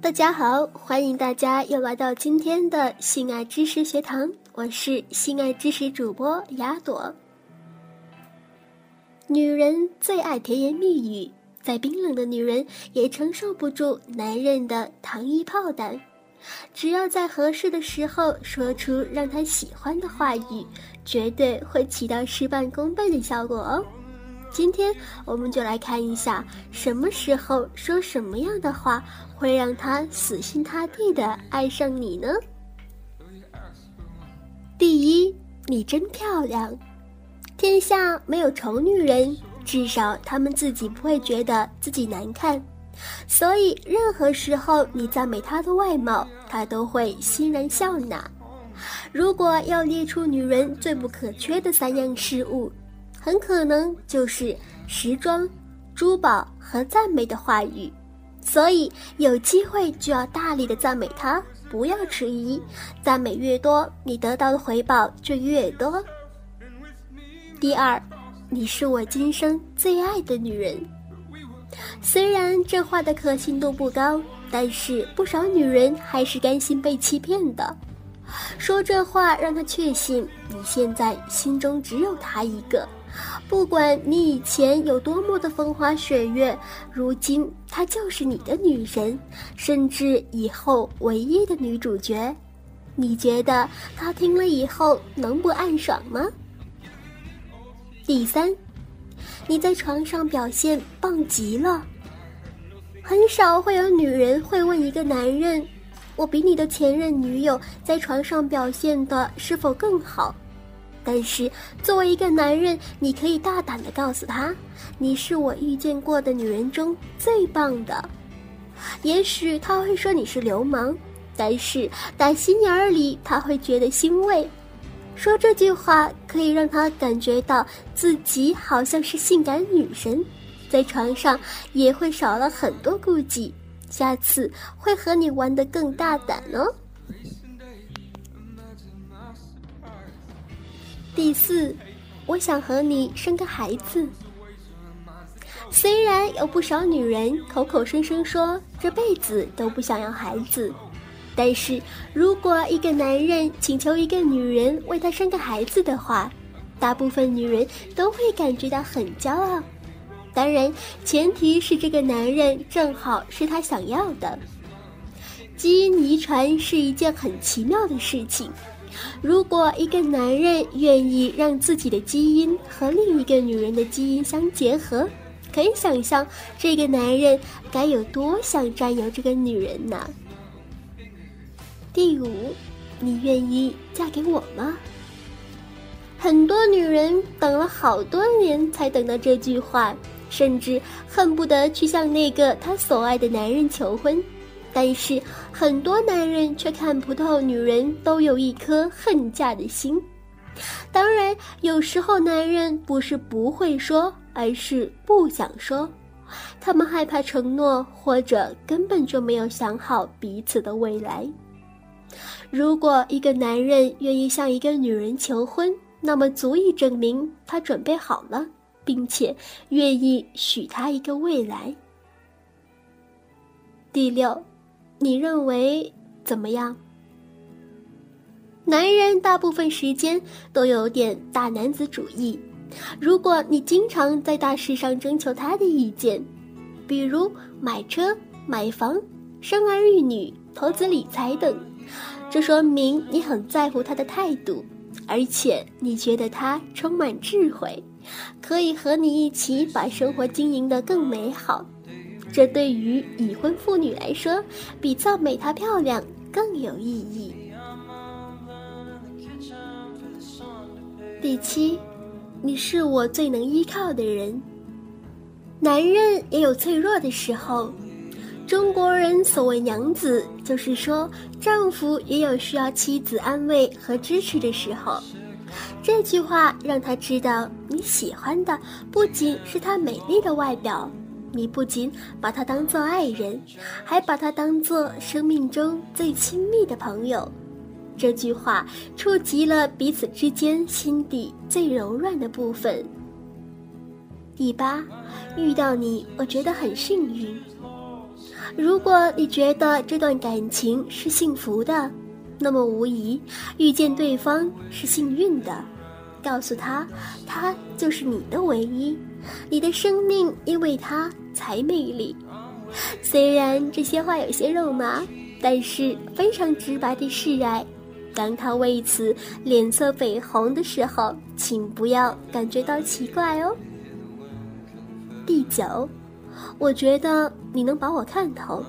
大家好，欢迎大家又来到今天的性爱知识学堂，我是性爱知识主播雅朵。女人最爱甜言蜜语，再冰冷的女人也承受不住男人的糖衣炮弹。只要在合适的时候说出让他喜欢的话语，绝对会起到事半功倍的效果哦。今天我们就来看一下，什么时候说什么样的话会让他死心塌地的爱上你呢？第一，你真漂亮，天下没有丑女人，至少她们自己不会觉得自己难看。所以，任何时候你赞美她的外貌，她都会欣然笑纳。如果要列出女人最不可缺的三样事物，很可能就是时装、珠宝和赞美的话语。所以，有机会就要大力的赞美她，不要迟疑。赞美越多，你得到的回报就越多。第二，你是我今生最爱的女人。虽然这话的可信度不高，但是不少女人还是甘心被欺骗的。说这话让他确信你现在心中只有他一个，不管你以前有多么的风花雪月，如今她就是你的女神，甚至以后唯一的女主角。你觉得他听了以后能不暗爽吗？第三。你在床上表现棒极了，很少会有女人会问一个男人：“我比你的前任女友在床上表现的是否更好？”但是作为一个男人，你可以大胆的告诉他：“你是我遇见过的女人中最棒的。”也许他会说你是流氓，但是打心眼里他会觉得欣慰。说这句话可以让他感觉到自己好像是性感女神，在床上也会少了很多顾忌，下次会和你玩得更大胆哦。第四，我想和你生个孩子。虽然有不少女人口口声声说这辈子都不想要孩子。但是如果一个男人请求一个女人为他生个孩子的话，大部分女人都会感觉到很骄傲。当然，前提是这个男人正好是他想要的。基因遗传是一件很奇妙的事情。如果一个男人愿意让自己的基因和另一个女人的基因相结合，可以想象这个男人该有多想占有这个女人呢？第五，你愿意嫁给我吗？很多女人等了好多年才等到这句话，甚至恨不得去向那个她所爱的男人求婚。但是很多男人却看不透女人都有一颗恨嫁的心。当然，有时候男人不是不会说，而是不想说，他们害怕承诺，或者根本就没有想好彼此的未来。如果一个男人愿意向一个女人求婚，那么足以证明他准备好了，并且愿意许她一个未来。第六，你认为怎么样？男人大部分时间都有点大男子主义，如果你经常在大事上征求他的意见，比如买车、买房、生儿育女、投资理财等。这说明你很在乎他的态度，而且你觉得他充满智慧，可以和你一起把生活经营得更美好。这对于已婚妇女来说，比赞美她漂亮更有意义。第七，你是我最能依靠的人。男人也有脆弱的时候。中国人所谓娘子，就是说丈夫也有需要妻子安慰和支持的时候。这句话让他知道你喜欢的不仅是她美丽的外表，你不仅把他当做爱人，还把他当做生命中最亲密的朋友。这句话触及了彼此之间心底最柔软的部分。第八，遇到你，我觉得很幸运。如果你觉得这段感情是幸福的，那么无疑遇见对方是幸运的。告诉他，他就是你的唯一，你的生命因为他才美丽。虽然这些话有些肉麻，但是非常直白的示爱。当他为此脸色绯红的时候，请不要感觉到奇怪哦。第九，我觉得你能把我看透。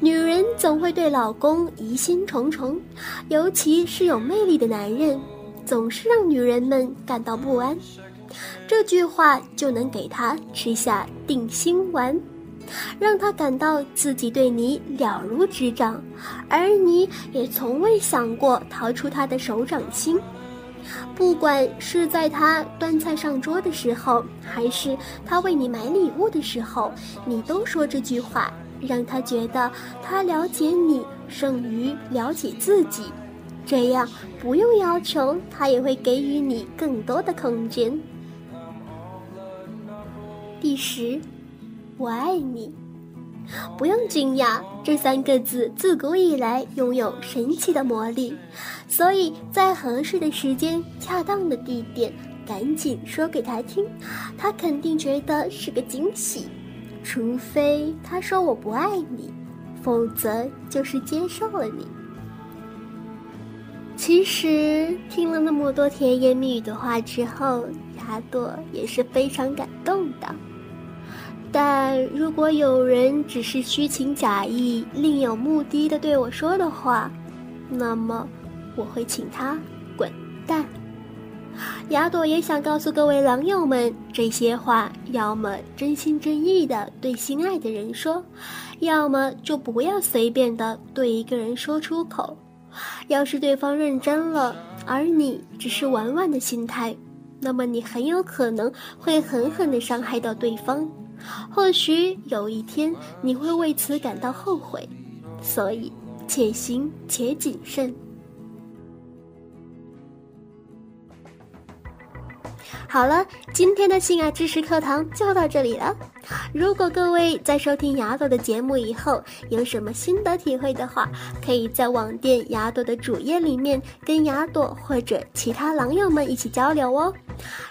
女人总会对老公疑心重重，尤其是有魅力的男人，总是让女人们感到不安。这句话就能给他吃下定心丸。让他感到自己对你了如指掌，而你也从未想过逃出他的手掌心。不管是在他端菜上桌的时候，还是他为你买礼物的时候，你都说这句话，让他觉得他了解你胜于了解自己。这样不用要求，他也会给予你更多的空间。第十。我爱你，不用惊讶，这三个字自古以来拥有神奇的魔力，所以在合适的时间、恰当的地点，赶紧说给他听，他肯定觉得是个惊喜。除非他说我不爱你，否则就是接受了你。其实听了那么多甜言蜜语的话之后，雅朵也是非常感动的。但如果有人只是虚情假意、另有目的的对我说的话，那么我会请他滚蛋。雅朵也想告诉各位狼友们，这些话要么真心真意的对心爱的人说，要么就不要随便的对一个人说出口。要是对方认真了，而你只是玩玩的心态，那么你很有可能会狠狠的伤害到对方。或许有一天你会为此感到后悔，所以且行且谨慎。好了，今天的性爱知识课堂就到这里了。如果各位在收听雅朵的节目以后有什么心得体会的话，可以在网店雅朵的主页里面跟雅朵或者其他狼友们一起交流哦。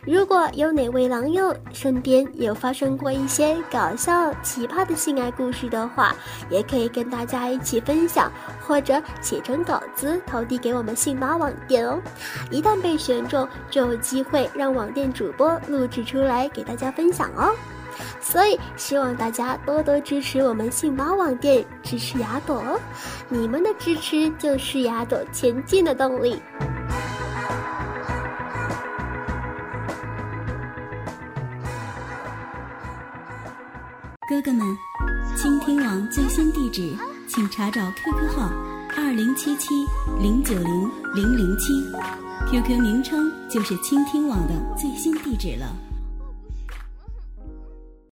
如果有哪位狼友身边有发生过一些搞笑奇葩的性爱故事的话，也可以跟大家一起分享，或者写成稿子投递给我们信马网店哦。一旦被选中，就有机会让网店主播录制出来给大家分享哦。所以希望大家多多支持我们信马网店，支持雅朵哦。你们的支持就是雅朵前进的动力。哥哥们，倾听网最新地址，请查找 QQ 号二零七七零九零零零七，QQ 名称就是倾听网的最新地址了。